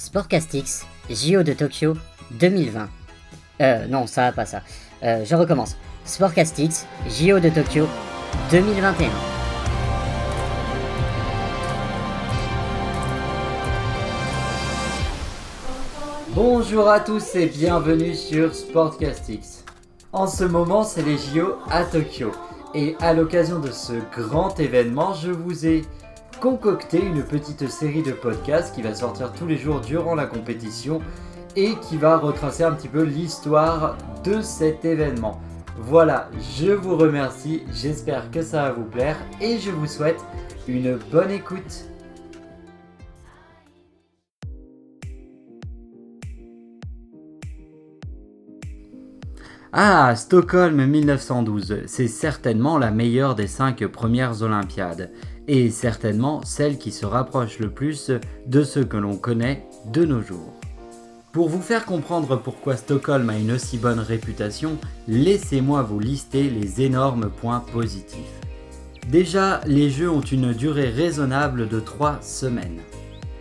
Sportcastix, JO de Tokyo 2020. Euh, non, ça pas ça. Euh, je recommence. Sportcastix, JO de Tokyo 2021. Bonjour à tous et bienvenue sur Sportcastix. En ce moment, c'est les JO à Tokyo. Et à l'occasion de ce grand événement, je vous ai concocté une petite série de podcasts qui va sortir tous les jours durant la compétition et qui va retracer un petit peu l'histoire de cet événement. Voilà, je vous remercie, j'espère que ça va vous plaire et je vous souhaite une bonne écoute. Ah, Stockholm 1912, c'est certainement la meilleure des cinq premières Olympiades, et certainement celle qui se rapproche le plus de ce que l'on connaît de nos jours. Pour vous faire comprendre pourquoi Stockholm a une aussi bonne réputation, laissez-moi vous lister les énormes points positifs. Déjà, les Jeux ont une durée raisonnable de 3 semaines.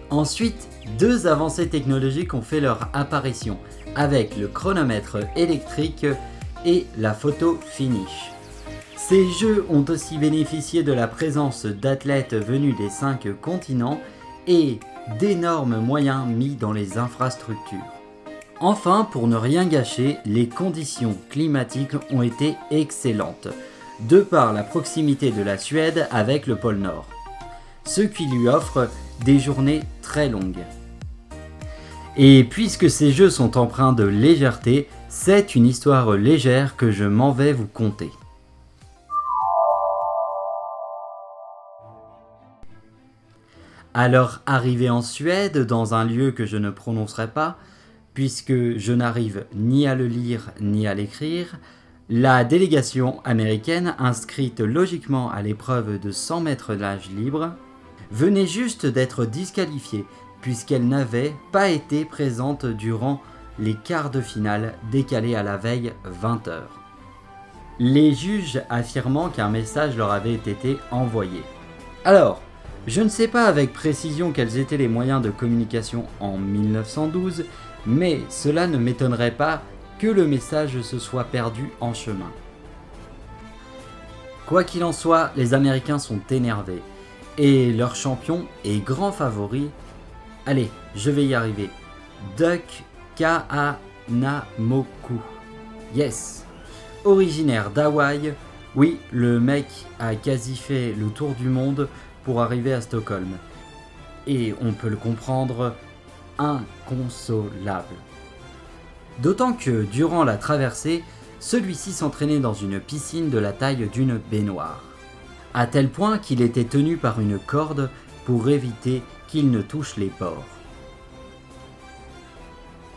Ensuite, deux avancées technologiques ont fait leur apparition, avec le chronomètre électrique et la photo finish. Ces jeux ont aussi bénéficié de la présence d'athlètes venus des cinq continents et d'énormes moyens mis dans les infrastructures. Enfin, pour ne rien gâcher, les conditions climatiques ont été excellentes, de par la proximité de la Suède avec le pôle Nord, ce qui lui offre des journées très longues. Et puisque ces jeux sont empreints de légèreté, c'est une histoire légère que je m'en vais vous conter. Alors arrivé en Suède, dans un lieu que je ne prononcerai pas, puisque je n'arrive ni à le lire ni à l'écrire, la délégation américaine, inscrite logiquement à l'épreuve de 100 mètres d'âge libre, venait juste d'être disqualifiée puisqu'elle n'avait pas été présente durant les quarts de finale décalés à la veille 20h. Les juges affirmant qu'un message leur avait été envoyé. Alors, je ne sais pas avec précision quels étaient les moyens de communication en 1912, mais cela ne m'étonnerait pas que le message se soit perdu en chemin. Quoi qu'il en soit, les Américains sont énervés, et leur champion et grand favori Allez, je vais y arriver. Duck Kahanamoku. Yes. Originaire d'Hawaï, oui, le mec a quasi fait le tour du monde pour arriver à Stockholm. Et on peut le comprendre, inconsolable. D'autant que durant la traversée, celui-ci s'entraînait dans une piscine de la taille d'une baignoire. À tel point qu'il était tenu par une corde pour éviter qu'il ne touche les porcs.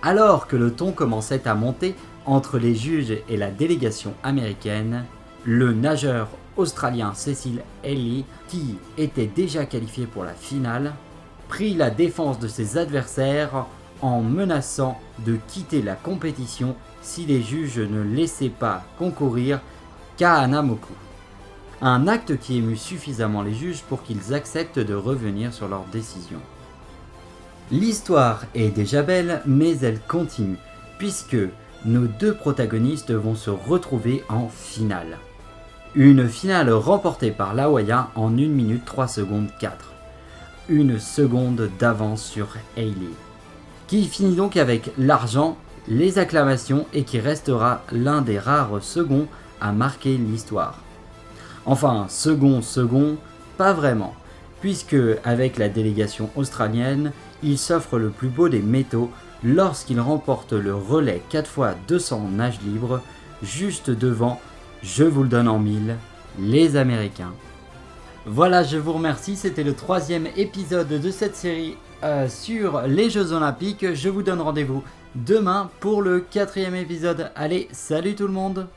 Alors que le ton commençait à monter entre les juges et la délégation américaine, le nageur australien Cecil Ellie, qui était déjà qualifié pour la finale, prit la défense de ses adversaires en menaçant de quitter la compétition si les juges ne laissaient pas concourir Kahanamoku. Un acte qui émut suffisamment les juges pour qu'ils acceptent de revenir sur leur décision. L'histoire est déjà belle, mais elle continue, puisque nos deux protagonistes vont se retrouver en finale. Une finale remportée par l'Hawaïen en 1 minute 3 secondes 4. Une seconde d'avance sur Hailey. Qui finit donc avec l'argent, les acclamations et qui restera l'un des rares seconds à marquer l'histoire. Enfin, second, second, pas vraiment, puisque avec la délégation australienne, il s'offre le plus beau des métaux lorsqu'il remporte le relais 4 fois 200 nage libre, juste devant, je vous le donne en mille, les Américains. Voilà, je vous remercie, c'était le troisième épisode de cette série euh, sur les Jeux Olympiques. Je vous donne rendez-vous demain pour le quatrième épisode. Allez, salut tout le monde